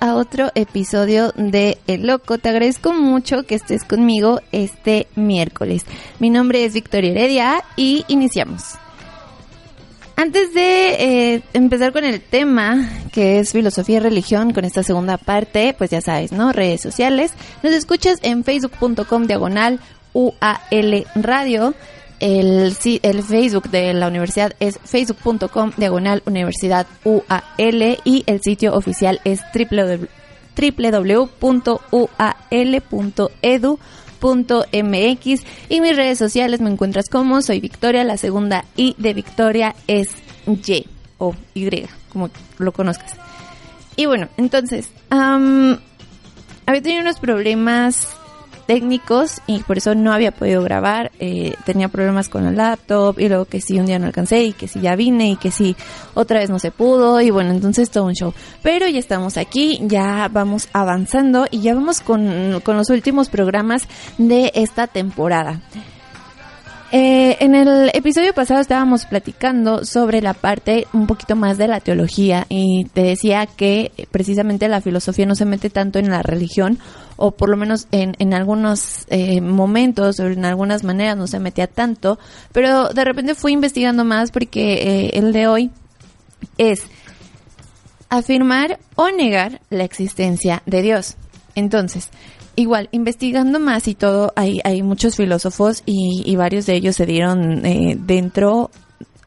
A otro episodio de El Loco. Te agradezco mucho que estés conmigo este miércoles. Mi nombre es Victoria Heredia y iniciamos. Antes de eh, empezar con el tema, que es filosofía y religión, con esta segunda parte, pues ya sabes, ¿no? Redes sociales. Nos escuchas en facebook.com diagonal UAL Radio. El, el Facebook de la universidad es facebook.com diagonal universidad UAL y el sitio oficial es www.ual.edu.mx y mis redes sociales me encuentras como soy Victoria, la segunda I de Victoria es Y o Y, como lo conozcas. Y bueno, entonces, había tenido unos problemas técnicos y por eso no había podido grabar. Eh, tenía problemas con el laptop y luego que sí un día no alcancé y que sí ya vine y que sí otra vez no se pudo y bueno, entonces todo un show. Pero ya estamos aquí, ya vamos avanzando y ya vamos con, con los últimos programas de esta temporada. Eh, en el episodio pasado estábamos platicando sobre la parte un poquito más de la teología y te decía que precisamente la filosofía no se mete tanto en la religión o por lo menos en, en algunos eh, momentos o en algunas maneras no se metía tanto, pero de repente fui investigando más porque eh, el de hoy es afirmar o negar la existencia de Dios. Entonces, igual, investigando más y todo, hay, hay muchos filósofos y, varios de ellos se dieron eh, dentro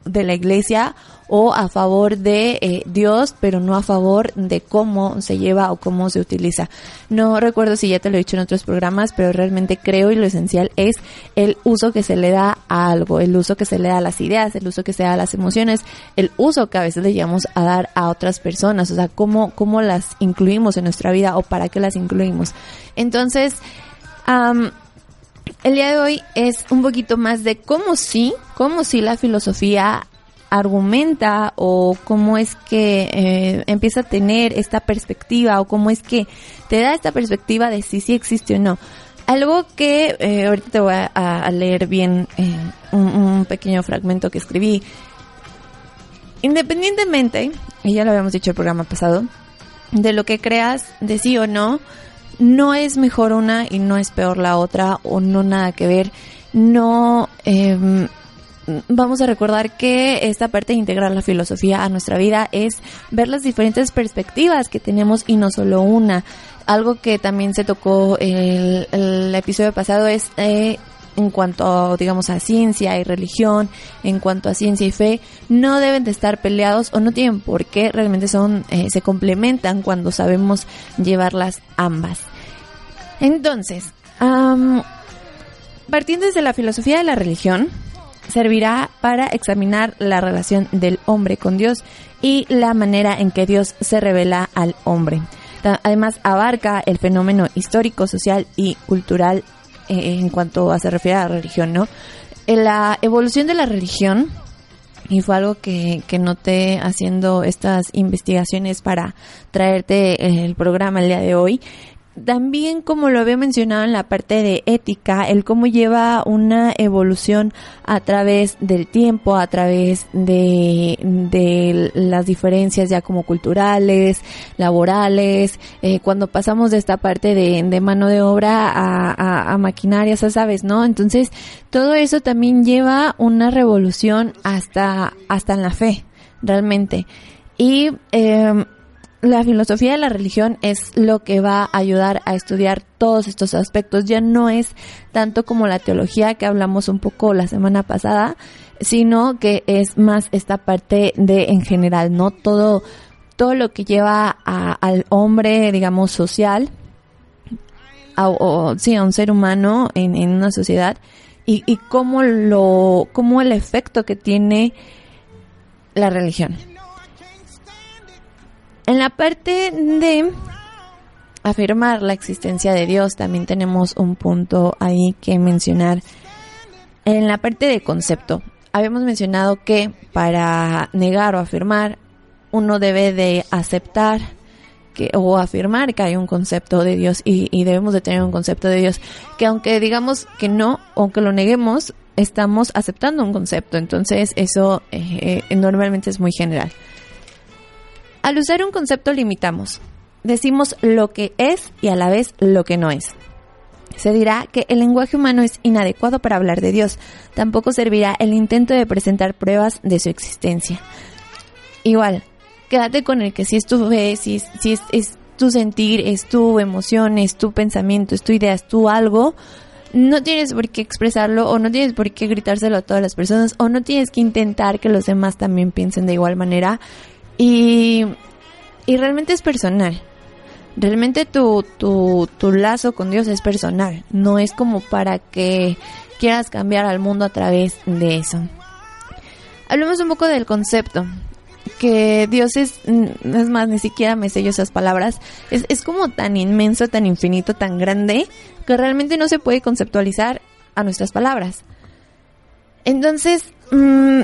de la iglesia o a favor de eh, Dios, pero no a favor de cómo se lleva o cómo se utiliza. No recuerdo si ya te lo he dicho en otros programas, pero realmente creo y lo esencial es el uso que se le da a algo, el uso que se le da a las ideas, el uso que se da a las emociones, el uso que a veces le llevamos a dar a otras personas, o sea, cómo, cómo las incluimos en nuestra vida o para qué las incluimos. Entonces, el día de hoy es un poquito más de cómo sí, cómo sí la filosofía argumenta o cómo es que eh, empieza a tener esta perspectiva o cómo es que te da esta perspectiva de si sí existe o no. Algo que eh, ahorita te voy a, leer bien eh, un, pequeño fragmento que escribí. Independientemente, y ya lo habíamos dicho el programa pasado, de lo que creas de sí o no, no es mejor una y no es peor la otra o no nada que ver. No, eh, vamos a recordar que esta parte de integrar la filosofía a nuestra vida es ver las diferentes perspectivas que tenemos y no solo una. Algo que también se tocó el, el episodio pasado es eh, en cuanto, digamos, a ciencia y religión, en cuanto a ciencia y fe, no deben de estar peleados o no tienen por qué, realmente son, eh, se complementan cuando sabemos llevarlas ambas. Entonces, partiendo desde la filosofía de la religión, servirá para examinar la relación del hombre con Dios y la manera en que Dios se revela al hombre. Además, abarca el fenómeno histórico, social y cultural en cuanto a se refiere a la religión, ¿no? La evolución de la religión, y fue algo que, que noté haciendo estas investigaciones para traerte el programa el día de hoy, también como lo había mencionado en la parte de ética, el cómo lleva una evolución a través del tiempo, a través de, de las diferencias ya como culturales, laborales, eh, cuando pasamos de esta parte de, mano de obra a, a, a sabes, ¿no? Entonces, todo eso también lleva una revolución hasta, hasta en la fe, realmente. Y eh, la filosofía de la religión es lo que va a ayudar a estudiar todos estos aspectos. Ya no es tanto como la teología que hablamos un poco la semana pasada, sino que es más esta parte de en general, ¿no? Todo, todo lo que lleva al hombre, digamos, social, o sí, a un ser humano en, en una sociedad y, y cómo lo, cómo el efecto que tiene la religión. En la parte de afirmar la existencia de Dios también tenemos un punto ahí que mencionar. En la parte de concepto, habíamos mencionado que para negar o afirmar uno debe de aceptar que, o afirmar que hay un concepto de Dios y, debemos de tener un concepto de Dios que aunque digamos que no, aunque lo neguemos, estamos aceptando un concepto. Entonces eso eh, eh, normalmente es muy general. Al usar un concepto limitamos. decimos lo que es y a la vez lo que no es. Se dirá que el lenguaje humano es inadecuado para hablar de Dios. Tampoco servirá el intento de presentar pruebas de su existencia. Igual, quédate con el que si es tu fe, si, es, es, tu sentir, es tu emoción, es tu pensamiento, es tu idea, es tu algo, no tienes por qué expresarlo o no tienes por qué gritárselo a todas las personas o no tienes que intentar que los demás también piensen de igual manera y, y realmente es personal. Realmente tu, tu, tu lazo con Dios es personal, no es como para que quieras cambiar al mundo a través de eso. Hablemos un poco del concepto que Dios es, mm, es más, ni siquiera me sé esas palabras, es, es como tan inmenso, tan infinito, tan grande, que realmente no se puede conceptualizar a nuestras palabras. Entonces, mm,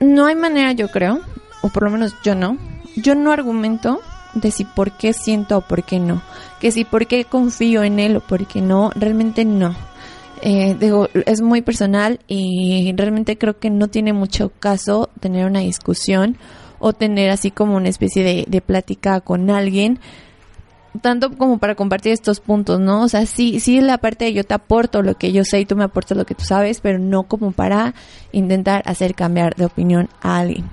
no hay manera, yo creo, o por lo menos yo no, yo no argumento de si por qué siento o por qué no, que si por qué confío en él o por qué no, realmente no. Eh, digo, es muy personal y realmente creo que no tiene mucho caso tener una discusión o tener así como una especie de, de plática con alguien tanto como para compartir estos puntos, ¿no? O sea, sí, sí la parte de yo te aporto lo que yo sé y tú me aportas lo que tú sabes, pero no como para intentar hacer cambiar de opinión a alguien.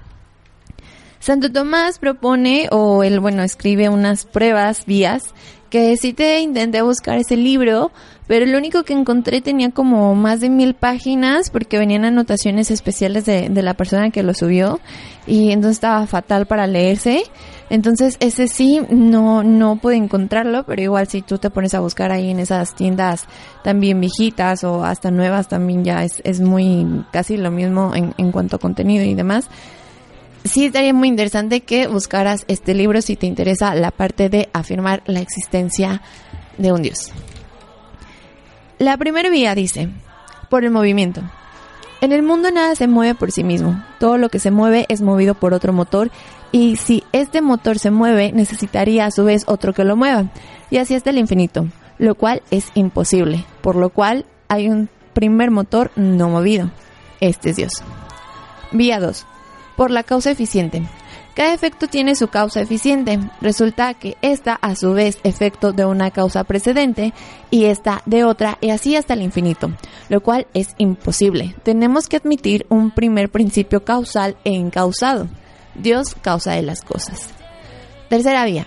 Santo Tomás propone, o él, bueno, escribe unas pruebas, vías, que sí te intenté buscar ese libro, pero el único que encontré tenía como más de mil páginas porque venían anotaciones especiales de, de la persona que lo subió y entonces estaba fatal para leerse. Entonces ese sí no, no pude encontrarlo, pero igual si tú te pones a buscar ahí en esas tiendas también viejitas o hasta nuevas también ya es, es muy casi lo mismo en, en cuanto a contenido y demás. Sí estaría muy interesante que buscaras este libro si te interesa la parte de afirmar la existencia de un Dios. La primera vía dice, por el movimiento. En el mundo nada se mueve por sí mismo. Todo lo que se mueve es movido por otro motor y si este motor se mueve necesitaría a su vez otro que lo mueva. Y así hasta el infinito, lo cual es imposible, por lo cual hay un primer motor no movido. Este es Dios. Vía 2. Por la causa eficiente. Cada efecto tiene su causa eficiente. Resulta que esta a su vez efecto de una causa precedente y esta de otra y así hasta el infinito, lo cual es imposible. Tenemos que admitir un primer principio causal e incausado. Dios causa de las cosas. Tercera vía.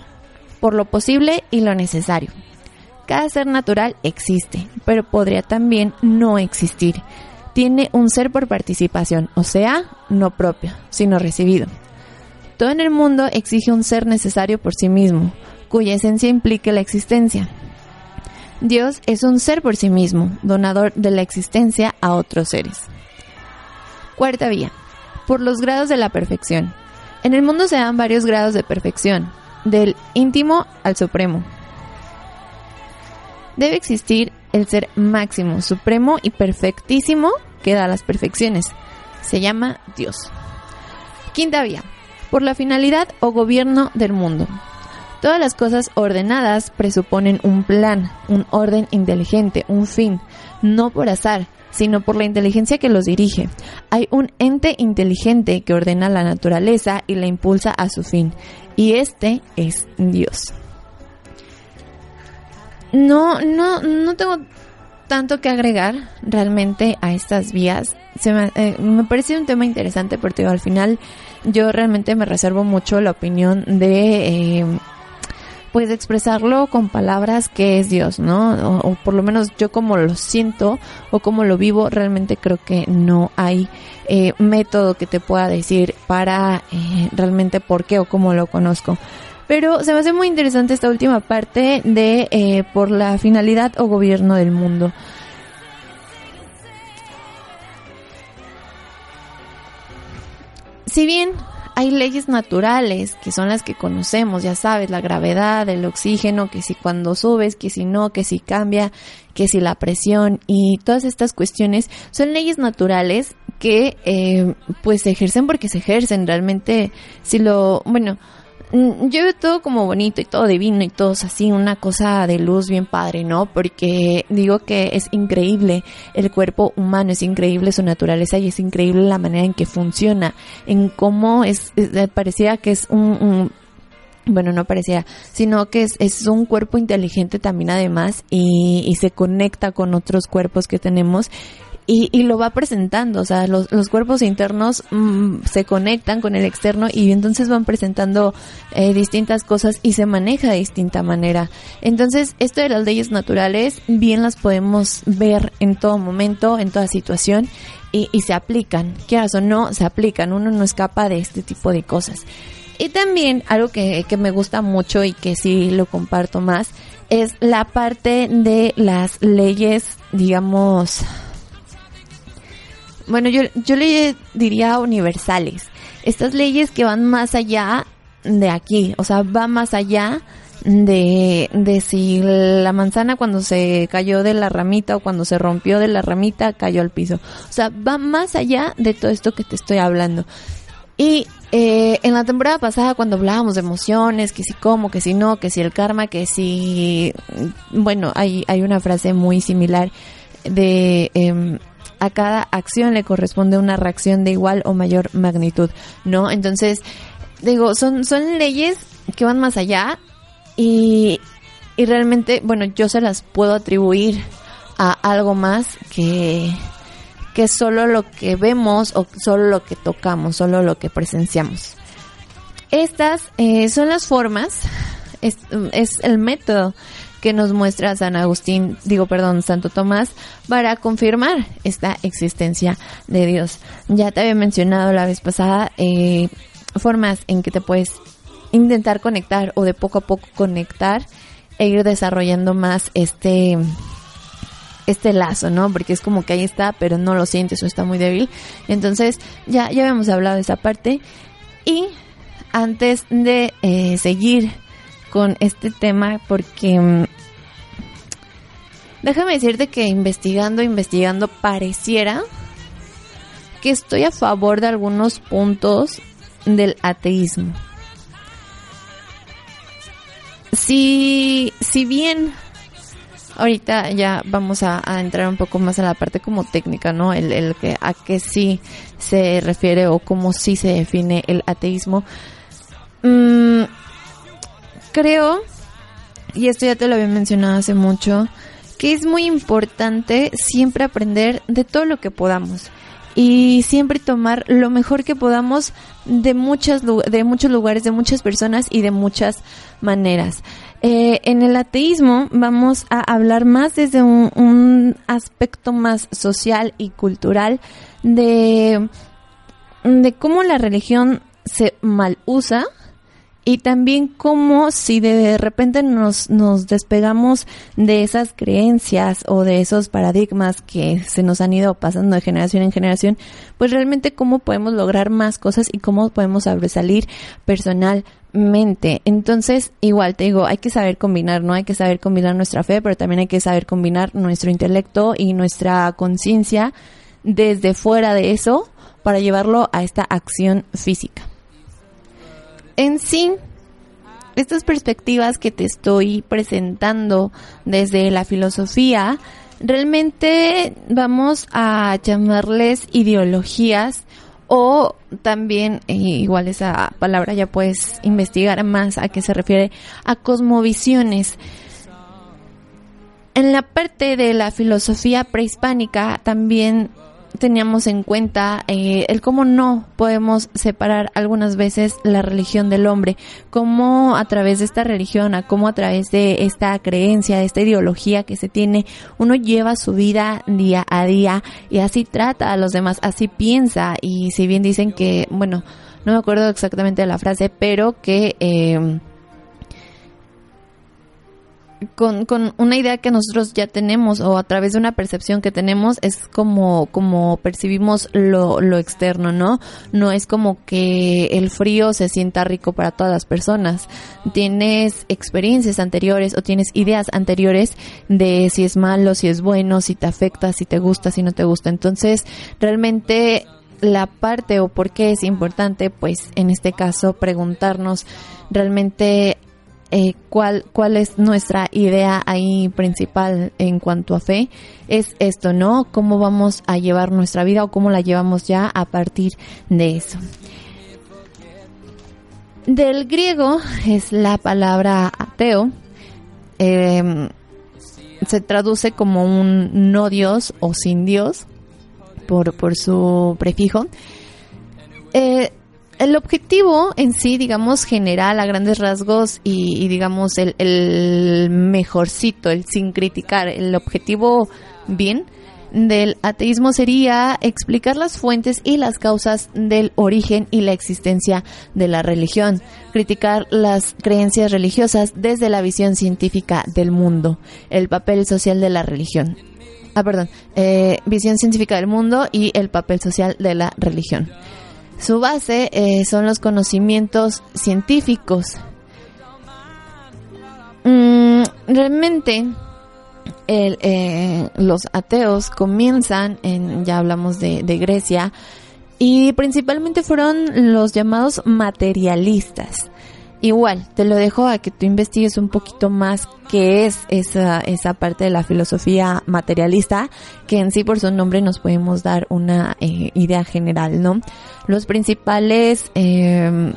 Por lo posible y lo necesario. Cada ser natural existe, pero podría también no existir. Tiene un ser por participación, o sea, no propio, sino recibido. Todo en el mundo exige un ser necesario por sí mismo, cuya esencia implique la existencia. Dios es un ser por sí mismo, donador de la existencia a otros seres. Cuarta vía. Por los grados de la perfección. En el mundo se dan varios grados de perfección, del íntimo al supremo. Debe existir el ser máximo, supremo y perfectísimo que da las perfecciones. Se llama Dios. Quinta vía por la finalidad o gobierno del mundo. Todas las cosas ordenadas presuponen un plan, un orden inteligente, un fin, no por azar, sino por la inteligencia que los dirige. Hay un ente inteligente que ordena la naturaleza y la impulsa a su fin, y este es Dios. No, no, no tengo tanto que agregar realmente a estas vías. Se me, eh, un tema interesante porque al final yo realmente me reservo mucho la opinión de... Eh, pues expresarlo con palabras que es Dios, ¿no? O, por lo menos yo como lo siento o como lo vivo, realmente creo que no hay eh, método que te pueda decir para realmente por qué o cómo lo conozco. Pero se me hace muy interesante esta última parte de eh, por la finalidad o gobierno del mundo. Si bien hay leyes naturales que son las que conocemos, ya sabes, la gravedad, el oxígeno, que si cuando subes, que si no, que si cambia, que si la presión y todas estas cuestiones son leyes naturales que eh, pues se ejercen porque se ejercen realmente. Si lo bueno yo veo todo como bonito y todo divino y todo así, una cosa de luz bien padre, ¿no? Porque digo que es increíble el cuerpo humano, es increíble su naturaleza y es increíble la manera en que funciona, en cómo es, parecía que es un, bueno, no pareciera, sino que es, es un cuerpo inteligente también además y, y, se conecta con otros cuerpos que tenemos y, y lo va presentando, o sea, los, los cuerpos internos mmm, se conectan con el externo y entonces van presentando eh, distintas cosas y se maneja de distinta manera. Entonces, esto de las leyes naturales bien las podemos ver en todo momento, en toda situación y, y se aplican, quieras o no, se aplican, uno no escapa de este tipo de cosas. Y también algo que, que me gusta mucho y que sí lo comparto más es la parte de las leyes, digamos, bueno, yo, yo le diría universales. Estas leyes que van más allá de aquí, o sea, va más allá de, de si la manzana cuando se cayó de la ramita o cuando se rompió de la ramita cayó al piso. O sea, va más allá de todo esto que te estoy hablando. Y eh, en la temporada pasada cuando hablábamos de emociones, que si cómo, que si no, que si el karma, que si... Bueno, hay, hay una frase muy similar de... Eh, a cada acción le corresponde una reacción de igual o mayor magnitud, ¿no? Entonces, digo, son, son leyes que van más allá y, y realmente, bueno, yo se las puedo atribuir a algo más que, que solo lo que vemos o solo lo que tocamos, solo lo que presenciamos. Estas eh, son las formas, es, es el método que nos muestra San Agustín, digo perdón, Santo Tomás, para confirmar esta existencia de Dios. Ya te había mencionado la vez pasada eh, formas en que te puedes intentar conectar o de poco a poco conectar e ir desarrollando más este este lazo, ¿no? Porque es como que ahí está, pero no lo sientes o está muy débil. Entonces, ya, ya habíamos hablado de esa parte. Y antes de eh, seguir con este tema porque mm, déjame decirte que investigando, investigando pareciera que estoy a favor de algunos puntos del ateísmo. Si, si bien ahorita ya vamos a, entrar un poco más a la parte como técnica, ¿no? El, el que a qué sí se refiere o cómo sí se define el ateísmo. Mmm, creo, y esto ya te lo había mencionado hace mucho, que es muy importante siempre aprender de todo lo que podamos y siempre tomar lo mejor que podamos de muchas de muchos lugares, de muchas personas y de muchas maneras. Eh, en el ateísmo vamos a hablar más desde un, un aspecto más social y cultural de, de cómo la religión se mal usa y también como si de repente nos, nos despegamos de esas creencias o de esos paradigmas que se nos han ido pasando de generación en generación, pues realmente cómo podemos lograr más cosas y cómo podemos sobresalir personalmente. Entonces, igual te digo, hay que saber combinar, ¿no? Hay que saber combinar nuestra fe, pero también hay que saber combinar nuestro intelecto y nuestra conciencia desde fuera de eso para llevarlo a esta acción física en sí, estas perspectivas que te estoy presentando desde la filosofía, realmente vamos a llamarles ideologías o también, eh, igual esa palabra ya puedes investigar más a qué se refiere, a cosmovisiones. En la parte de la filosofía prehispánica también teníamos en cuenta eh, el cómo no podemos separar algunas veces la religión del hombre, cómo a través de esta religión, a cómo a través de esta creencia, de esta ideología que se tiene, uno lleva su vida día a día y así trata a los demás, así piensa. Y si bien dicen que, bueno, no me acuerdo exactamente de la frase, pero que eh, con, con una idea que nosotros ya tenemos o a través de una percepción que tenemos es como, como percibimos lo, lo externo, ¿no? No es como que el frío se sienta rico para todas las personas. Tienes experiencias anteriores o tienes ideas anteriores de si es malo, si es bueno, si te afecta, si te gusta, si no te gusta. Entonces, realmente la parte o por qué es importante, pues en este caso preguntarnos realmente eh, cuál, cuál es nuestra idea ahí principal en cuanto a fe, es esto, ¿no? Cómo vamos a llevar nuestra vida o cómo la llevamos ya a partir de eso. Del griego es la palabra ateo. Em, se traduce como un no Dios o sin Dios por, por su prefijo. Eh, el objetivo en sí, digamos, general a grandes rasgos y, digamos el, el, mejorcito, el sin criticar, el objetivo bien del ateísmo sería explicar las fuentes y las causas del origen y la existencia de la religión, criticar las creencias religiosas desde la visión científica del mundo, el papel social de la religión. Ah, perdón, eh, visión científica del mundo y el papel social de la religión. Su base eh, son los conocimientos científicos. Mm, realmente eh, los ateos comienzan en, ya hablamos de, de Grecia, y principalmente fueron los llamados materialistas. Igual, te lo dejo a que tú investigues un poquito más qué es esa, esa parte de la filosofía materialista, que en sí por su nombre nos podemos dar una eh, idea general, ¿no? Los principales eh,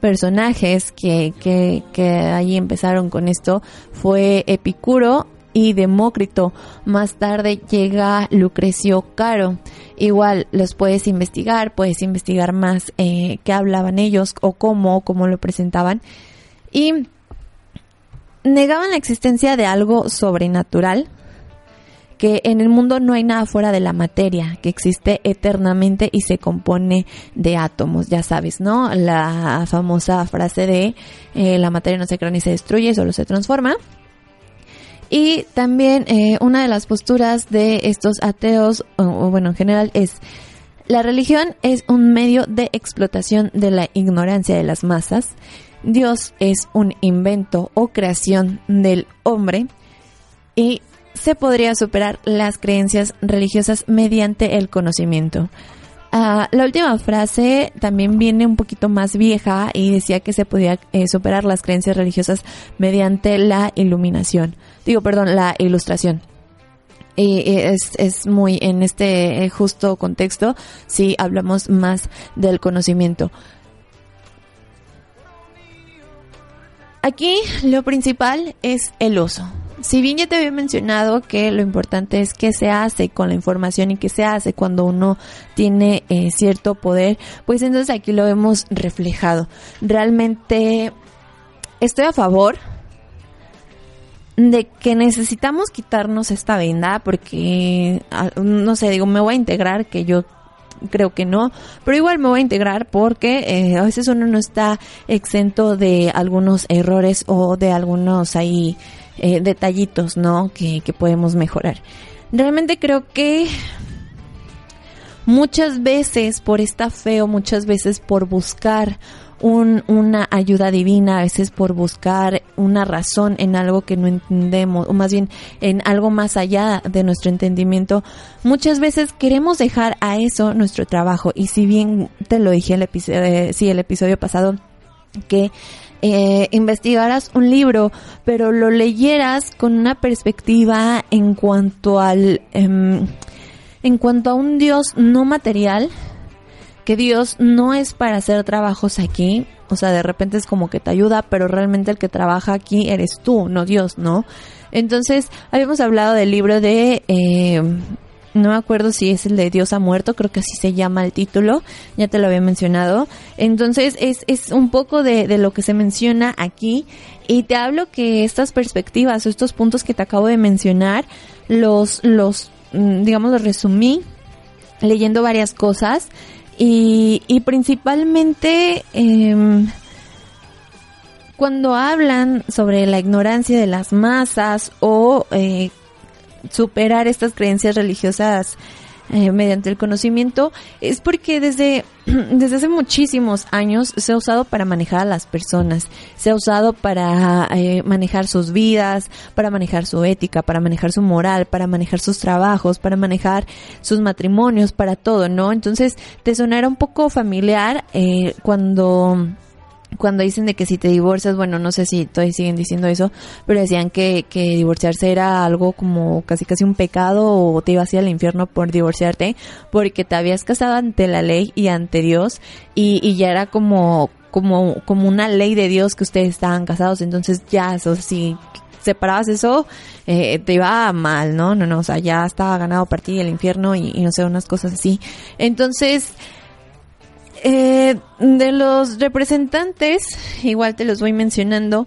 personajes que, que, que ahí empezaron con esto fue Epicuro y Demócrito. Más tarde llega Lucrecio Caro. Igual los puedes investigar, puedes investigar más eh, qué hablaban ellos o cómo, cómo lo presentaban. Y negaban la existencia de algo sobrenatural, que en el mundo no hay nada fuera de la materia, que existe eternamente y se compone de átomos, ya sabes, ¿no? La famosa frase de eh, la materia no se crea ni se destruye, solo se transforma. Y también eh, una de las posturas de estos ateos, o, bueno, en general, es la religión es un medio de explotación de la ignorancia de las masas. Dios es un invento o creación del hombre y se podría superar las creencias religiosas mediante el conocimiento. Ah, la última frase también viene un poquito más vieja y decía que se podía eh, superar las creencias religiosas mediante la iluminación. Digo, perdón, la ilustración. Y es, es muy en este eh, justo contexto si hablamos más del conocimiento. Aquí lo principal es el uso si bien ya te había mencionado que lo importante es qué se hace con la información y qué se hace cuando uno tiene eh, cierto poder, pues entonces aquí lo hemos reflejado. Realmente estoy a favor de que necesitamos quitarnos esta venda porque, ah, no sé, digo, me voy a integrar, que yo creo que no, pero igual me voy a integrar porque eh, a veces uno no está exento de algunos errores o de algunos ahí eh, detallitos, ¿no? Que, que podemos mejorar. Realmente creo que muchas veces por esta fe muchas veces por buscar un, una ayuda divina, a veces por buscar una razón en algo que no entendemos, o más bien en algo más allá de nuestro entendimiento, muchas veces queremos dejar a eso nuestro trabajo. Y si bien te lo dije el eh, sí, el episodio pasado, que eh, investigaras un libro, pero lo leyeras con una perspectiva en cuanto al, em, en cuanto a un Dios no material, que Dios no es para hacer trabajos aquí, o sea, de repente es como que te ayuda, pero realmente el que trabaja aquí eres tú, no Dios, ¿no? Entonces, habíamos hablado del libro de eh, no me acuerdo si es el de Dios ha muerto, creo que así se llama el título, ya te lo había mencionado. Entonces es, es un poco de, de lo que se menciona aquí y te hablo que estas perspectivas o estos puntos que te acabo de mencionar, los, los, mm, digamos, los resumí leyendo varias cosas y, y principalmente eh, cuando hablan sobre la ignorancia de las masas o eh, superar estas creencias religiosas eh, mediante el conocimiento es porque desde, desde hace muchísimos años se ha usado para manejar a las personas, se ha usado para eh, manejar sus vidas, para manejar su ética, para manejar su moral, para manejar sus trabajos, para manejar sus matrimonios, para todo, ¿no? Entonces te sonará un poco familiar eh, cuando cuando dicen de que si te divorcias, bueno, no sé si todavía siguen diciendo eso, pero decían que, que divorciarse era algo como casi casi un pecado o te ibas ir al infierno por divorciarte porque te habías casado ante la ley y ante Dios y, y ya era como como, como una ley de Dios que ustedes estaban casados, entonces ya, eso si separabas eso, eh, te iba mal, ¿no? No, no, o sea, ya estaba ganado para ti el infierno y, y no sé, unas cosas así. Entonces, eh, de los representantes, igual te los voy mencionando,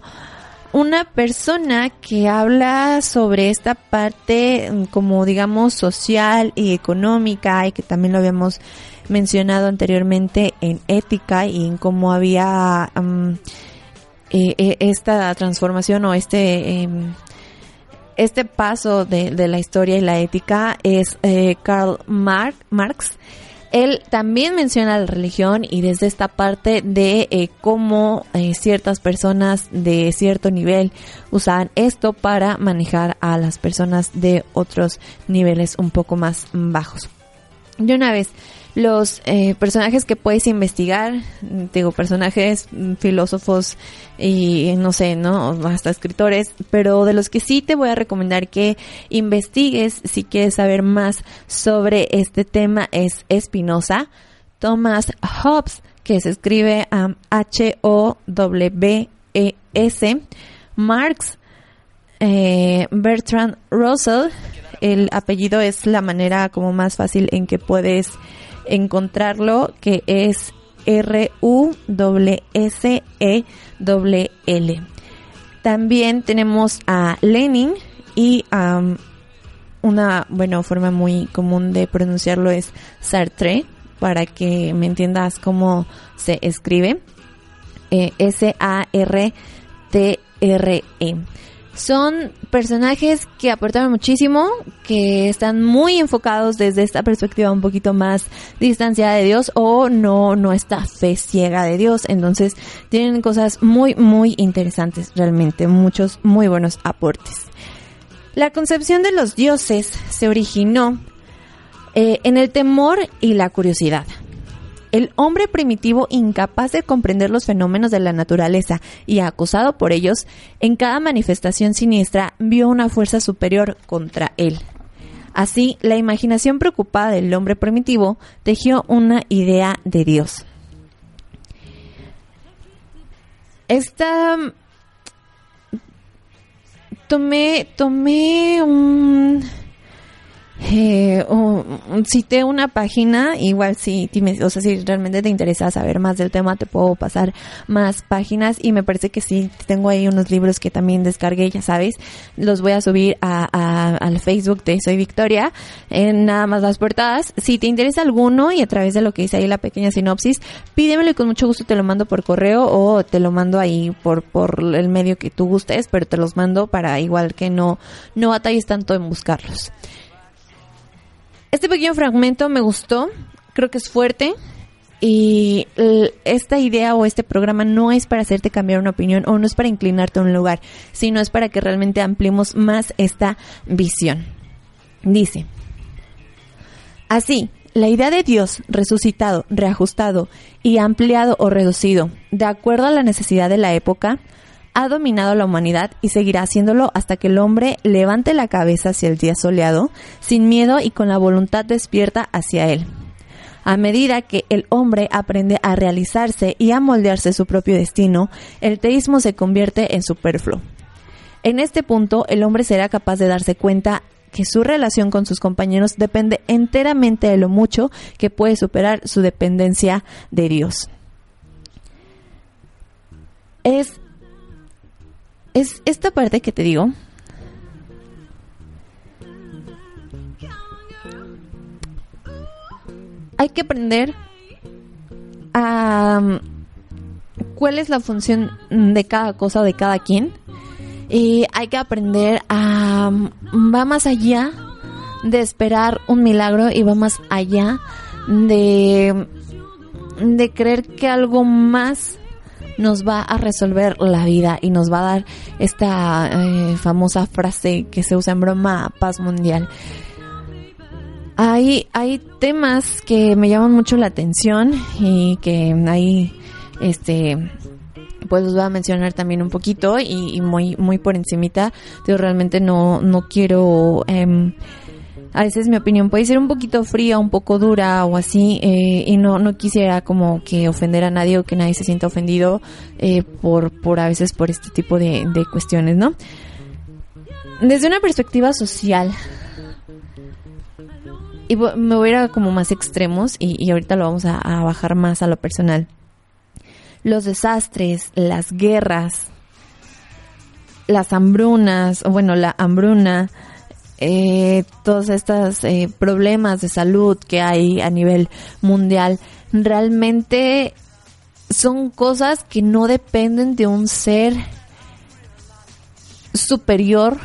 una persona que habla sobre esta parte mm, como digamos social y económica y que también lo habíamos mencionado anteriormente en ética y en cómo había mm, eh, eh, esta transformación o este em, este paso de, de, la historia y la ética es eh, Karl Marx él también menciona la religión y desde esta parte de eh, cómo eh, ciertas personas de cierto nivel usan esto para manejar a las personas de otros niveles un poco más bajos. De una vez, los eh, personajes que puedes investigar, digo, personajes, mm, filósofos y no sé, ¿no? Hasta escritores, pero de los que sí te voy a recomendar que investigues si quieres saber más sobre este tema es Espinosa, Thomas Hobbes, que se escribe H-O-W-E-S, Marx, eh, Bertrand Russell, el apellido es la manera como más fácil en que puedes encontrarlo, que es R-U-S-E-L. También tenemos a Lenin y una, bueno, forma muy común de pronunciarlo es Sartre, para que me entiendas cómo se escribe. Eh, S-A-R-T-R-E. Son personajes que aportaron muchísimo, que están muy enfocados desde esta perspectiva un poquito más distanciada de Dios o no, no esta fe ciega de Dios. Entonces tienen cosas muy, muy interesantes realmente, muchos muy buenos aportes. La concepción de los dioses se originó eh, en el temor y la curiosidad. El hombre primitivo, incapaz de comprender los fenómenos de la naturaleza y acosado por ellos, en cada manifestación siniestra vio una fuerza superior contra él. Así, la imaginación preocupada del hombre primitivo tejió una idea de Dios. Esta tomé tomé un eh, cité una página, igual si, o sea, si realmente te interesa saber más del tema, te puedo pasar más páginas y me parece que sí, tengo ahí unos libros que también descargué, ya sabes, los voy a subir a, al Facebook de Soy Victoria, en nada más las portadas. Si te interesa alguno y a través de lo que dice ahí la pequeña sinopsis, pídemelo y con mucho gusto te lo mando por correo o te lo mando ahí por, por el medio que tú gustes, pero te los mando para igual que no, no batalles tanto en buscarlos. Este pequeño fragmento me gustó, creo que es fuerte y esta idea o este programa no es para hacerte cambiar una opinión o no es para inclinarte a un lugar, sino es para que realmente ampliemos más esta visión. Dice, así, la idea de Dios resucitado, reajustado y ampliado o reducido, de acuerdo a la necesidad de la época, ha dominado la humanidad y seguirá haciéndolo hasta que el hombre levante la cabeza hacia el día soleado, sin miedo y con la voluntad despierta hacia él. A medida que el hombre aprende a realizarse y a moldearse su propio destino, el teísmo se convierte en superfluo. En este punto, el hombre será capaz de darse cuenta que su relación con sus compañeros depende enteramente de lo mucho que puede superar su dependencia de Dios. Es es esta parte que te digo. Hay que aprender a um, cuál es la función de cada cosa de cada quien. Y hay que aprender a um, va más allá de esperar un milagro y va más allá de de creer que algo más nos va a resolver la vida y nos va a dar esta eh, famosa frase que se usa en broma, paz mundial. Hay, hay temas que me llaman mucho la atención y que ahí, este, pues los voy a mencionar también un poquito y, muy, muy por encimita. Yo realmente no, no quiero, eh, a veces mi opinión puede ser un poquito fría, un poco dura o así, eh, y no, no quisiera como que ofender a nadie o que nadie se sienta ofendido eh, por, por a veces por este tipo de, cuestiones, ¿no? Desde una perspectiva social, y me voy a ir a como más extremos y, ahorita lo vamos a, a, bajar más a lo personal. Los desastres, las guerras, las hambrunas, bueno, la hambruna, eh, todos estos eh, problemas de salud que hay a nivel mundial, realmente son cosas que no dependen de un ser superior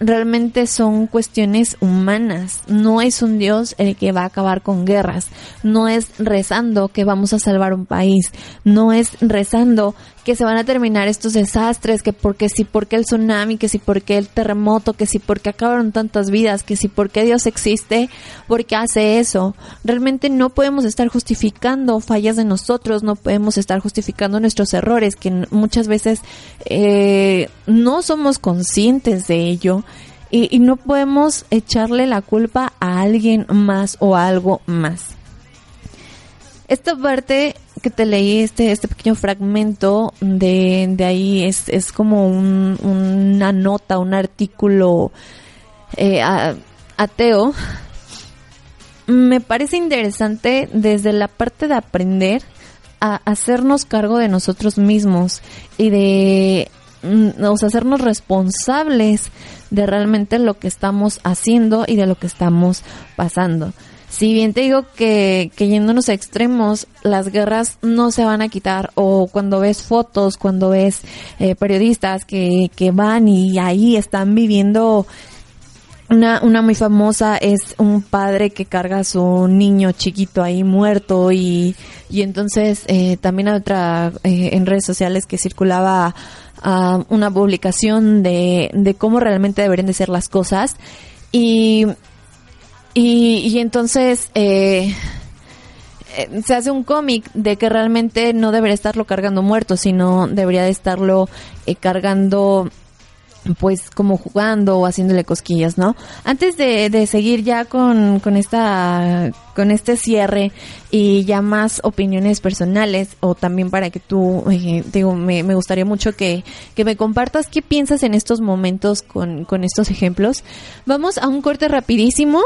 realmente son cuestiones humanas. No es un Dios el que va a acabar con guerras. No es rezando que vamos a salvar un país. No es rezando que se van a terminar estos desastres, que porque sí, porque el tsunami, que sí, porque el terremoto, que sí, porque acabaron tantas vidas, que sí, porque Dios existe, porque hace eso. Realmente no podemos estar justificando fallas de nosotros, no podemos estar justificando nuestros errores, que muchas veces eh, no somos conscientes de ello. Y, y no podemos echarle la culpa a alguien más o a algo más. Esta parte que te leí, este, este pequeño fragmento de, de ahí, es, es como un, una nota, un artículo eh, ateo. Me parece interesante desde la parte de aprender a hacernos cargo de nosotros mismos y de mm, o hacernos responsables de realmente lo que estamos haciendo y de lo que estamos pasando. Si bien te digo que, que yéndonos a extremos, las guerras no se van a quitar o cuando ves fotos, cuando ves eh, periodistas que, que van y ahí están viviendo una, una muy famosa es un padre que carga a su niño chiquito ahí muerto y, y entonces eh, también otra eh, en redes sociales que circulaba uh, una publicación de, de cómo realmente deberían de ser las cosas. Y y, y entonces eh, eh, se hace un cómic de que realmente no debería estarlo cargando muerto, sino debería de estarlo eh, cargando pues como jugando o haciéndole cosquillas, ¿no? Antes de, de seguir ya con, con esta con este cierre y ya más opiniones personales o también para que tú, eh, digo, me, gustaría mucho que, que me compartas qué piensas en estos momentos con, con estos ejemplos. Vamos a un corte rapidísimo.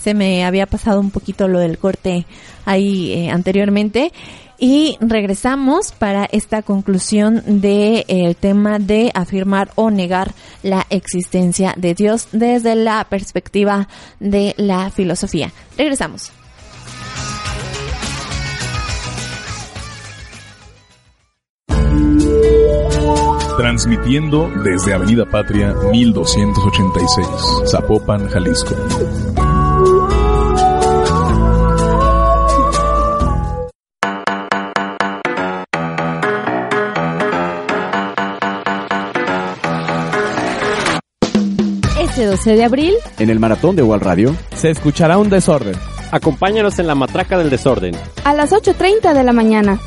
Se me había pasado un poquito lo del corte ahí eh, anteriormente y regresamos para esta conclusión del de, tema de afirmar o negar la existencia de Dios desde la perspectiva de la filosofía. Regresamos. Transmitiendo desde Avenida Patria 1286, Zapopan, Jalisco. Este 12 de abril, en el maratón de Wall Radio, se escuchará un desorden. Acompáñanos en la matraca del desorden. A las 8.30 de la mañana.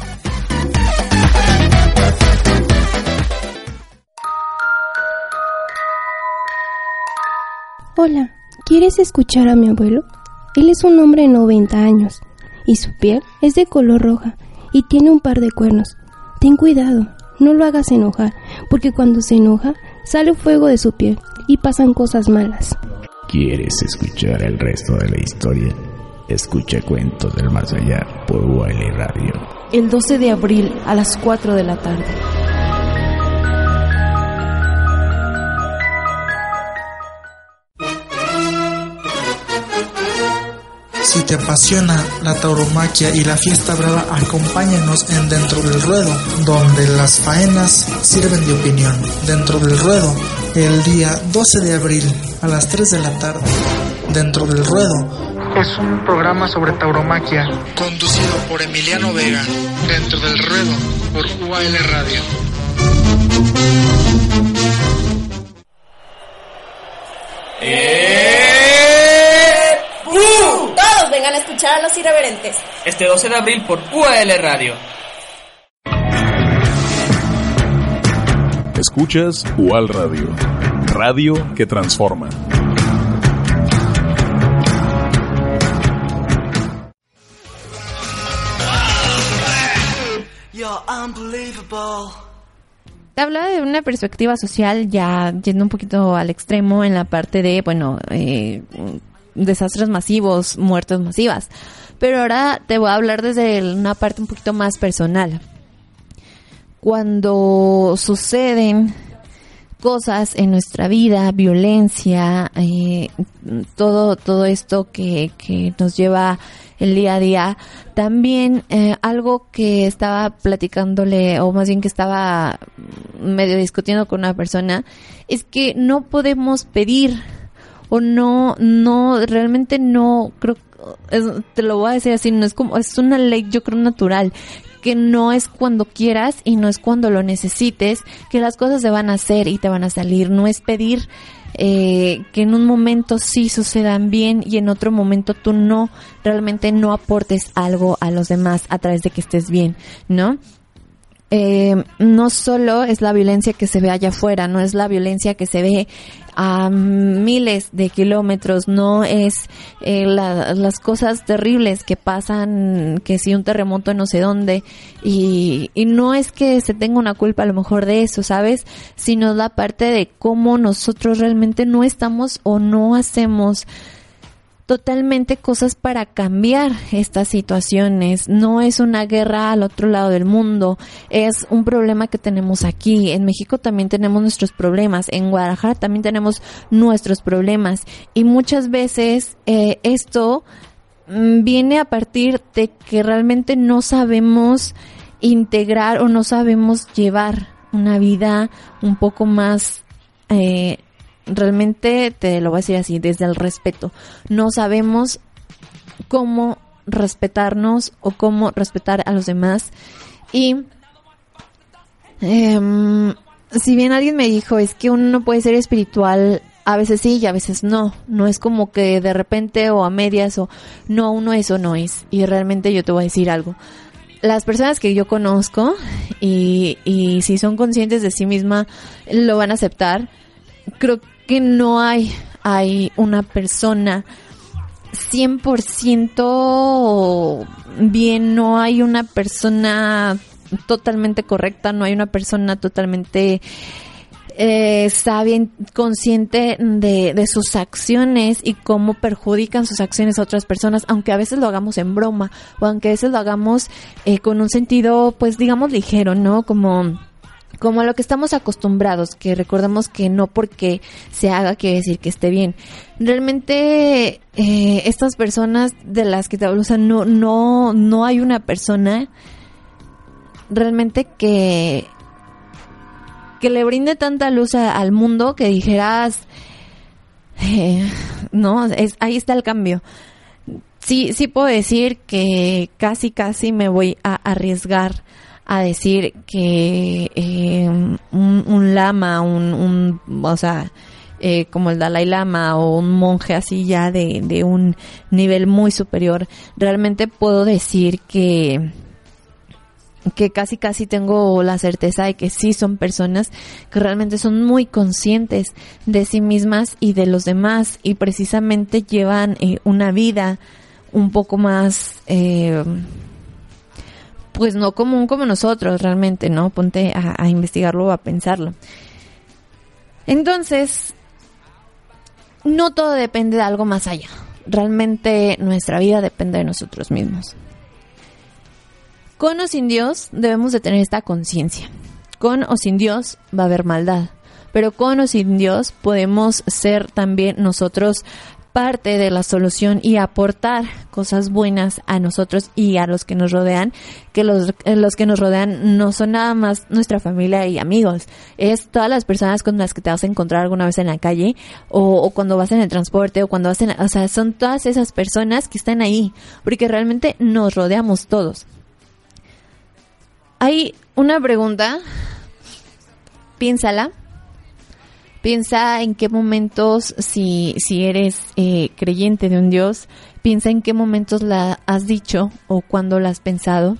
Hola, ¿quieres escuchar a mi abuelo? Él es un hombre de 90 años y su piel es de color roja y tiene un par de cuernos. Ten cuidado, no lo hagas enojar, porque cuando se enoja sale fuego de su piel y pasan cosas malas. ¿Quieres escuchar el resto de la historia? Escucha Cuentos del Más Allá por Wiley Radio. El 12 de abril a las 4 de la tarde. Si te apasiona la tauromaquia y la fiesta brava, acompáñanos en Dentro del Ruedo, donde las faenas sirven de opinión. Dentro del Ruedo, el día 12 de abril a las 3 de la tarde. Dentro del Ruedo es un programa sobre tauromaquia conducido por Emiliano Vega. Dentro del Ruedo por UAL Radio vengan a escuchar a los irreverentes. Este 12 de abril por UAL Radio. Escuchas UAL Radio. Radio que transforma. Te hablaba de una perspectiva social ya yendo un poquito al extremo en la parte de, bueno, eh, desastres masivos, muertes masivas. Pero ahora te voy a hablar desde una parte un poquito más personal. Cuando suceden cosas en nuestra vida, violencia, eh, todo, todo esto que, que nos lleva el día a día. También eh, algo que estaba platicándole, o más bien que estaba medio discutiendo con una persona, es que no podemos pedir o no, no, realmente no, creo, te lo voy a decir así, no es como, es una ley yo creo natural que no es cuando quieras y no es cuando lo necesites, que las cosas se van a hacer y te van a salir. No es pedir eh, que en un momento sí sucedan bien y en otro momento tú no, realmente no aportes algo a los demás a través de que estés bien, ¿no? Eh, no solo es la violencia que se ve allá afuera, no es la violencia que se ve a miles de kilómetros, no es eh, las cosas terribles que pasan, que si un terremoto no sé dónde, y, y no es que se tenga una culpa a lo mejor de eso, ¿sabes? Sino la parte de cómo nosotros realmente no estamos o no hacemos totalmente cosas para cambiar estas situaciones. No es una guerra al otro lado del mundo, es un problema que tenemos aquí. En México también tenemos nuestros problemas, en Guadalajara también tenemos nuestros problemas y muchas veces eh, esto mm, viene a partir de que realmente no sabemos integrar o no sabemos llevar una vida un poco más eh, realmente te lo voy a decir así, desde el respeto. No sabemos cómo respetarnos o cómo respetar a los demás. Y eh, si bien alguien me dijo, es que uno no puede ser espiritual, a veces sí y a veces no. No es como que de repente o a medias o no, uno es o no es. Y realmente yo te voy a decir algo. Las personas que yo conozco y, y si son conscientes de sí misma, lo van a aceptar. Creo que no hay, hay una persona 100% bien, no hay una persona totalmente correcta, no hay una persona totalmente eh, sabia, consciente de, sus acciones y cómo perjudican sus acciones a otras personas, aunque a veces lo hagamos en broma o aunque a veces lo hagamos eh, con un sentido, pues digamos, ligero, ¿no? Como como a lo que estamos acostumbrados, que recordemos que no porque se haga quiere decir que esté bien. Realmente eh, estas personas de las que te hablo, no, no, no hay una persona realmente que que le brinde tanta luz al mundo que dijeras eh, no es ahí está el cambio sí sí puedo decir que casi casi me voy a arriesgar a decir que eh, un, lama, un, un, o sea, eh, como el Dalai Lama o un monje así ya de, de un nivel muy superior, realmente puedo decir que que casi casi tengo la certeza de que sí son personas que realmente son muy conscientes de sí mismas y de los demás y precisamente llevan eh, una vida un poco más eh, pues no común como nosotros realmente, ¿no? Ponte a, investigarlo o a pensarlo. Entonces, no todo depende de algo más allá. Realmente nuestra vida depende de nosotros mismos. Con o sin Dios debemos de tener esta conciencia. Con o sin Dios va a haber maldad. Pero con o sin Dios podemos ser también nosotros parte de la solución y aportar cosas buenas a nosotros y a los que nos rodean, que los, eh, los que nos rodean no son nada más nuestra familia y amigos, es todas las personas con las que te vas a encontrar alguna vez en la calle o, cuando vas en el transporte o cuando vas en, o sea, son todas esas personas que están ahí, porque realmente nos rodeamos todos. Hay una pregunta, piénsala Piensa en qué momentos, si, si eres eh, creyente de un Dios, piensa en qué momentos la has dicho o cuando la has pensado.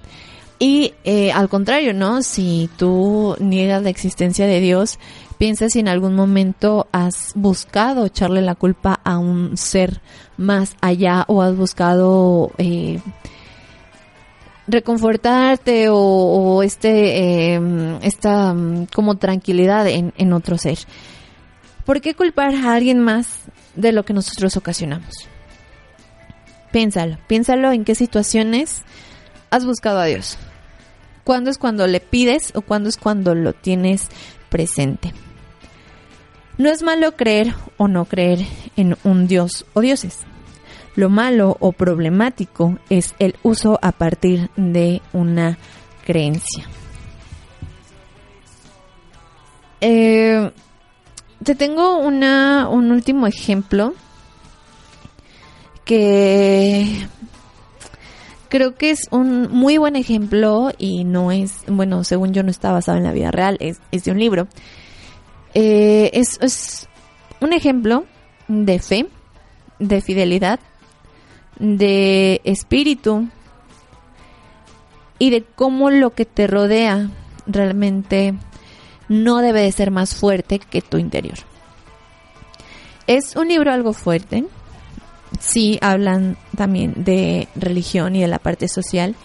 Y eh, al contrario, ¿no? Si tú niegas la existencia de Dios, piensa si en algún momento has buscado echarle la culpa a un ser más allá o has buscado eh, reconfortarte o, este, em, esta mm, como tranquilidad en, en otro ser. ¿Por qué culpar a alguien más de lo que nosotros ocasionamos? Piénsalo, piénsalo en qué situaciones has buscado a Dios. ¿Cuándo es cuando le pides o cuándo es cuando lo tienes presente? No es malo creer o no creer en un Dios o dioses. Lo malo o problemático es el uso a partir de una creencia. Eh, te tengo una, un último ejemplo que creo que es un muy buen ejemplo y no es, bueno, según yo no está basado en la vida real, es, de un libro. Eh, es, es un ejemplo de fe, de fidelidad, de espíritu y de cómo lo que te rodea realmente no debe de ser más fuerte que tu interior. Es un libro algo fuerte, sí hablan también de religión y de la parte social.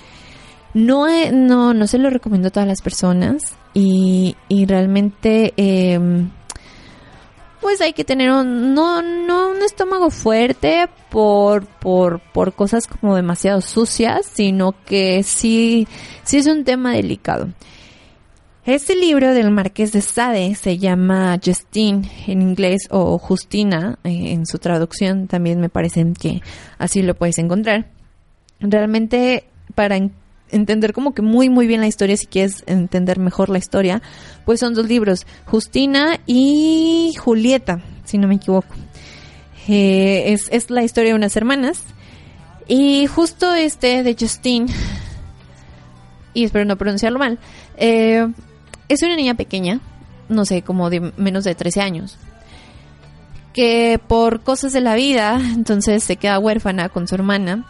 No, no, no se lo recomiendo a todas las personas y, y realmente em, pues hay que tener un, no, no un estómago fuerte por, por, por cosas como demasiado sucias, sino que sí, sí es un tema delicado. Este libro del Marqués de Sade se llama Justine en inglés o Justina eh, en su traducción. También me parece que así lo puedes encontrar. Realmente para entender como que muy muy bien la historia, si quieres entender mejor la historia, pues son dos libros, Justina y Julieta, si no me equivoco. Eh, es, es la historia de unas hermanas. Y justo este de Justine, y espero no pronunciarlo mal, eh, es una niña pequeña, no sé, como de menos de 13 años, que por cosas de la vida, entonces se queda huérfana con su hermana.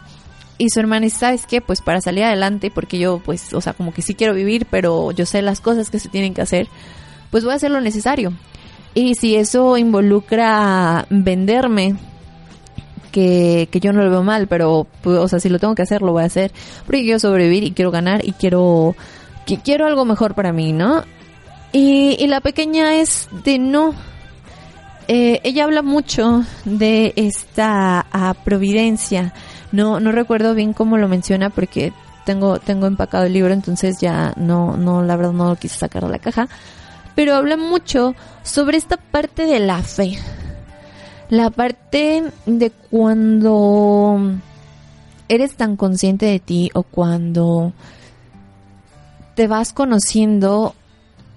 Y su hermana dice, ¿sabes qué? Pues para salir adelante, porque yo, pues, o sea, como que sí quiero vivir, pero yo sé las cosas que se tienen que hacer, pues voy a hacer lo necesario. Y si eso involucra venderme, que, que yo no lo veo mal, pero, pues, o sea, si lo tengo que hacer, lo voy a hacer, porque quiero sobrevivir y quiero ganar y quiero que quiero algo mejor para mí, ¿no? Y, la pequeña es de no. Eh, ella habla mucho de esta ah, providencia. No, no recuerdo bien cómo lo menciona porque tengo, tengo empacado el libro, entonces ya no, no, la verdad no lo quise sacar de la caja. Pero habla mucho sobre esta parte de la fe. La parte de cuando eres tan consciente de ti o cuando te vas conociendo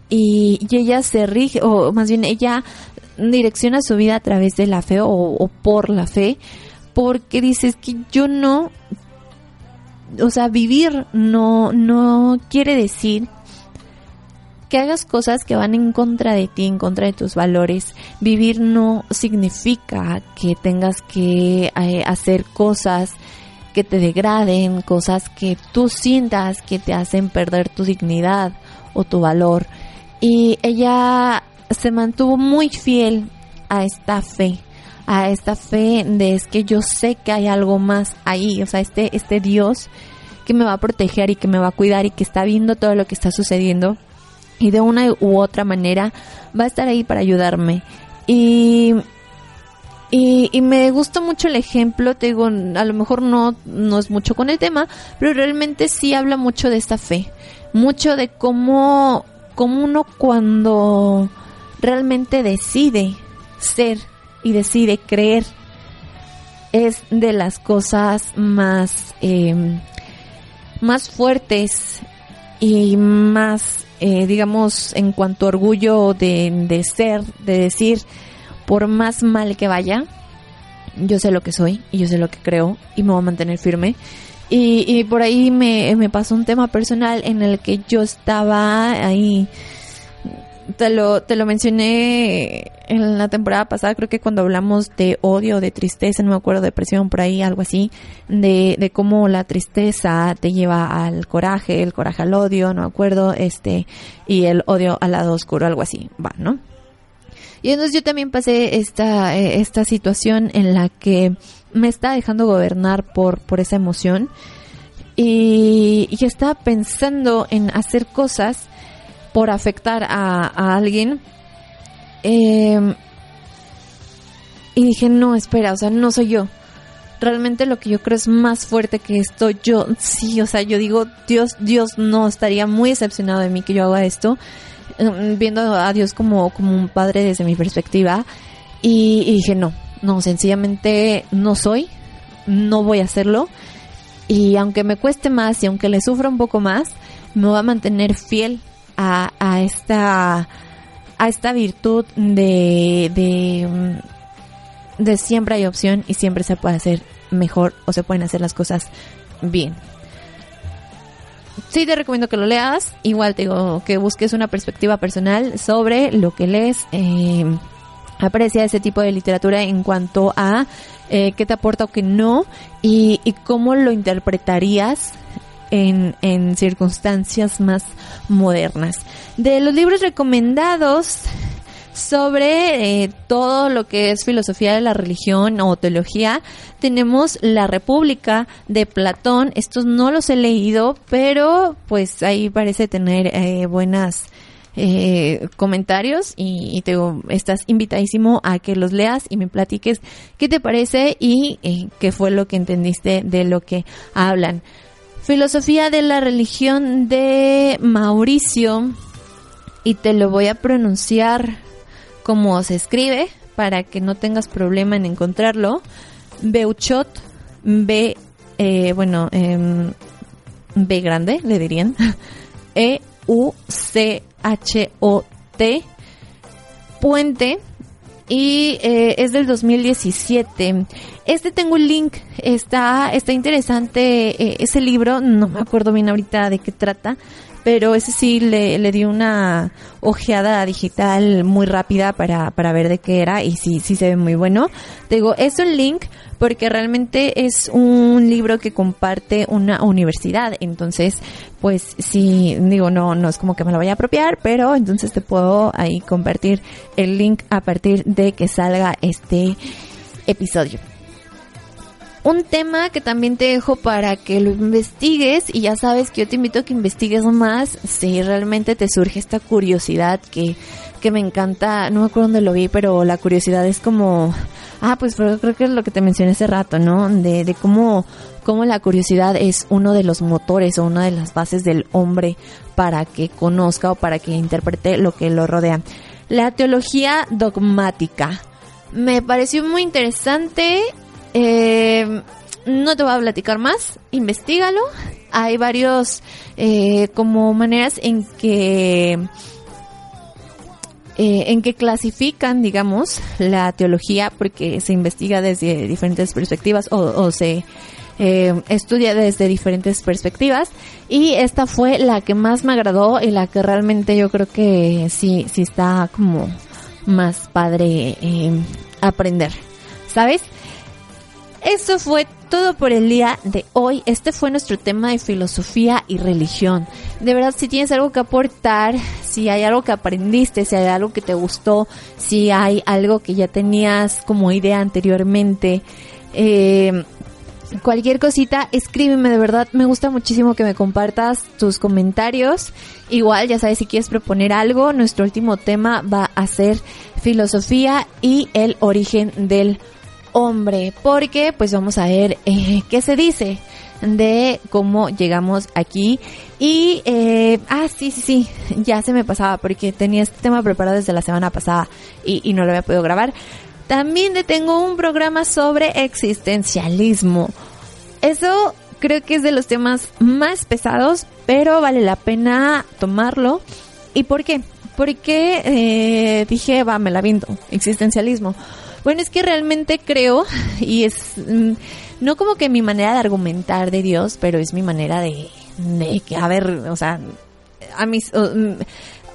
y, ella se rige, o más bien ella direcciona su vida a través de la fe o, por la fe, porque dices que yo no, o sea, vivir no, no quiere decir que hagas cosas que van en contra de ti, en contra de tus valores. Vivir no significa que tengas que eh, hacer cosas que te degraden, cosas que tú sientas que te hacen perder tu dignidad o tu valor. Y ella se mantuvo muy fiel a esta fe, a esta fe de es que yo sé que hay algo más ahí, o sea, este, este Dios que me va a proteger y que me va a cuidar y que está viendo todo lo que está sucediendo y de una u otra manera va a estar ahí para ayudarme. Y y, me gusta mucho el ejemplo, te digo, a lo mejor no, no es mucho con el tema, pero realmente sí habla mucho de esta fe, mucho de cómo, cómo uno cuando realmente decide ser y decide creer es de las cosas más, em, más fuertes y más, eh, digamos, en cuanto a orgullo de, de ser, de decir, por más mal que vaya, yo sé lo que soy y yo sé lo que creo y me voy a mantener firme. Y, por ahí me, pasó un tema personal en el que yo estaba ahí. Te lo, te lo mencioné en la temporada pasada, creo que cuando hablamos de odio, de tristeza, no me acuerdo, depresión, por ahí, algo así, de, de cómo la tristeza te lleva al coraje, el coraje al odio, no me acuerdo, este, y el odio al lado oscuro, algo así, va, ¿no? Y entonces yo también pasé esta, eh, esta situación en la que me está dejando gobernar por, por esa emoción. y, estaba pensando en hacer cosas por afectar a, alguien. Eh, y dije, no, espera, o sea, no soy yo. Realmente lo que yo creo es más fuerte que esto. Yo, sí, o sea, yo digo, Dios, Dios no estaría muy decepcionado de mí que yo haga esto, viendo a Dios como, como un padre desde mi perspectiva. Y, dije, no, no, sencillamente no soy, no voy a hacerlo. Y aunque me cueste más y aunque le sufra un poco más, me voy a mantener fiel a, a esta a esta virtud de, de, de siempre hay opción y siempre se puede hacer mejor o se pueden hacer las cosas bien. Sí te recomiendo que lo leas, igual te digo que busques una perspectiva personal sobre lo que lees. Eh, aprecia ese tipo de literatura en cuanto a eh, qué te aporta o qué no y, y cómo lo interpretarías en, en, circunstancias más modernas. De los libros recomendados sobre eh, todo lo que es filosofía de la religión o teología, tenemos La República de Platón. Estos no los he leído, pero pues ahí parece tener eh, buenas eh, comentarios y, te estás invitadísimo a que los leas y me platiques qué te parece y eh, qué fue lo que entendiste de lo que hablan. Filosofía de la religión de Mauricio y te lo voy a pronunciar como se escribe para que no tengas problema en encontrarlo. Beuchot, B, eh, bueno, eh, B grande, le dirían. E, U, C, H, O, T. Puente. Y eh, es del 2017. Este tengo el link. Está, está interesante eh, ese libro. No me acuerdo bien ahorita de qué trata pero ese sí le, le di una ojeada digital muy rápida para, para ver de qué era y sí, sí se ve muy bueno. Te digo, es un link porque realmente es un libro que comparte una universidad, entonces pues sí, digo, no, no es como que me lo vaya a apropiar, pero entonces te puedo ahí compartir el link a partir de que salga este episodio un tema que también te dejo para que lo investigues y ya sabes que yo te invito a que investigues más si realmente te surge esta curiosidad que, que me encanta, no me acuerdo dónde lo vi, pero la curiosidad es como, ah, pues creo que es lo que te mencioné hace rato, ¿no? De, de cómo, cómo la curiosidad es uno de los motores o una de las bases del hombre para que conozca o para que interprete lo que lo rodea. La teología dogmática. Me pareció muy interesante eh, no te voy a platicar más, investigalo. Hay varios eh, como maneras en que eh, en que clasifican, digamos, la teología, porque se investiga desde diferentes perspectivas o, se estudia desde diferentes perspectivas y esta fue la que más me agradó y la que realmente yo creo que sí, sí está como más padre aprender, ¿sabes? Eso fue todo por el día de hoy. Este fue nuestro tema de filosofía y religión. De verdad, si tienes algo que aportar, si hay algo que aprendiste, si hay algo que te gustó, si hay algo que ya tenías como idea anteriormente, eh, cualquier cosita, escríbeme de verdad. Me gusta muchísimo que me compartas tus comentarios. Igual, ya sabes, si quieres proponer algo, nuestro último tema va a ser filosofía y el origen del hombre, porque pues vamos a ver eh, qué se dice de cómo llegamos aquí. Y, eh, ah, sí, sí, sí, ya se me pasaba porque tenía este tema preparado desde la semana pasada y, no lo había podido grabar. También tengo un programa sobre existencialismo. Eso creo que es de los temas más pesados, pero vale la pena tomarlo. ¿Y por qué? Porque eh, dije, va, me la viento, existencialismo. Bueno, es que realmente creo, y es mm, no como que mi manera de argumentar de Dios, pero es mi manera de, de que, a ver, o sea, a mis, uh,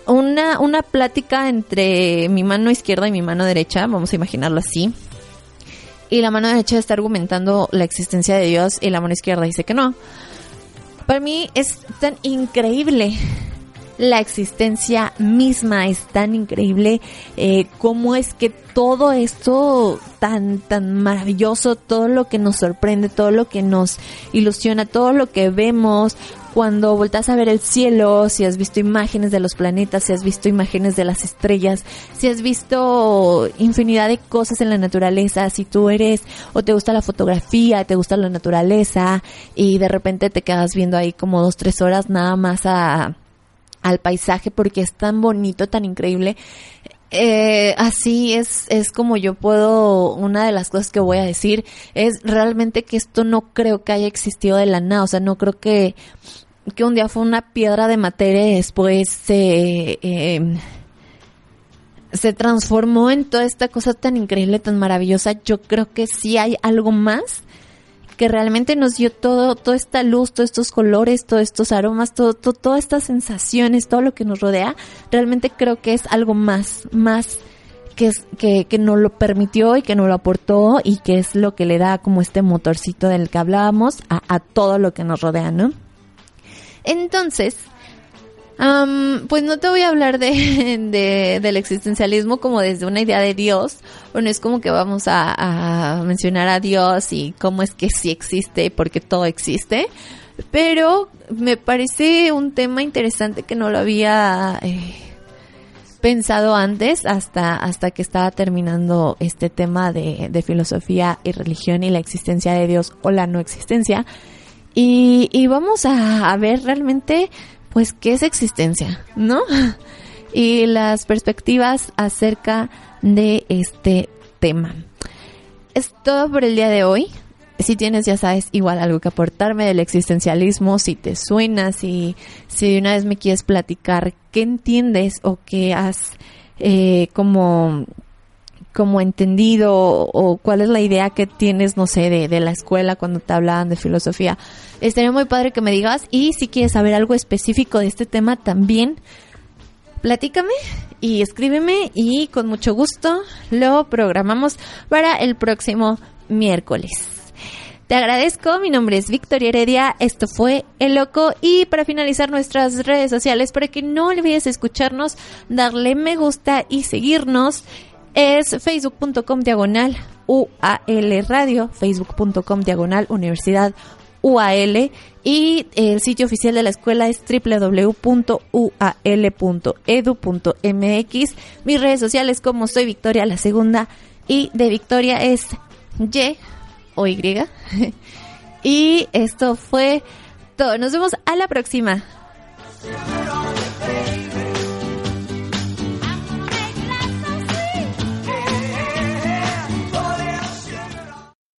una, una plática entre mi mano izquierda y mi mano derecha, vamos a imaginarlo así. Y la mano derecha está argumentando la existencia de Dios y la mano izquierda dice que no. Para mí es tan increíble la existencia misma es tan increíble, eh, cómo es que todo esto tan, tan maravilloso, todo lo que nos sorprende, todo lo que nos ilusiona, todo lo que vemos, cuando voltas a ver el cielo, si has visto imágenes de los planetas, si has visto imágenes de las estrellas, si has visto infinidad de cosas en la naturaleza, si tú eres o te gusta la fotografía, te gusta la naturaleza y de repente te quedas viendo ahí como dos, tres horas nada más a al paisaje porque es tan bonito, tan increíble. Eh, así es, es como yo puedo, una de las cosas que voy a decir es realmente que esto no creo que haya existido de la nada, o sea, no creo que, que un día fue una piedra de materia y después se, eh, se transformó en toda esta cosa tan increíble, tan maravillosa. Yo creo que sí hay algo más que realmente nos dio todo, toda esta luz, todos estos colores, todos estos aromas, todo, todas estas sensaciones, todo lo que nos rodea, realmente creo que es algo más, más que, es, que, que nos lo permitió y que nos lo aportó y que es lo que le da como este motorcito del que hablábamos a, a todo lo que nos rodea, ¿no? Entonces, Pues no te voy a hablar de, de, del existencialismo como desde una idea de Dios. Bueno, es como que vamos a, a, mencionar a Dios y cómo es que sí existe, porque todo existe. Pero me parece un tema interesante que no lo había eh, pensado antes hasta, hasta que estaba terminando este tema de, de filosofía y religión y la existencia de Dios o la no existencia. Y, y vamos a, a ver realmente pues qué es existencia, ¿no? Y las perspectivas acerca de este tema. Es todo por el día de hoy. Si tienes, ya sabes, igual algo que aportarme del existencialismo, si te suena, si, si una vez me quieres platicar qué entiendes o qué has eh, como como entendido o, cuál es la idea que tienes, no sé, de, de, la escuela cuando te hablaban de filosofía. Estaría muy padre que me digas y si quieres saber algo específico de este tema también, platícame y escríbeme y con mucho gusto lo programamos para el próximo miércoles. Te agradezco, mi nombre es Victoria Heredia, esto fue El Loco y para finalizar nuestras redes sociales, para que no olvides escucharnos, darle me gusta y seguirnos es facebook.com diagonal UAL Radio, facebook.com diagonal Universidad UAL y el sitio oficial de la escuela es www.ual.edu.mx. Mis redes sociales como soy Victoria la segunda y de Victoria es Y o Y. y esto fue todo. Nos vemos a la próxima.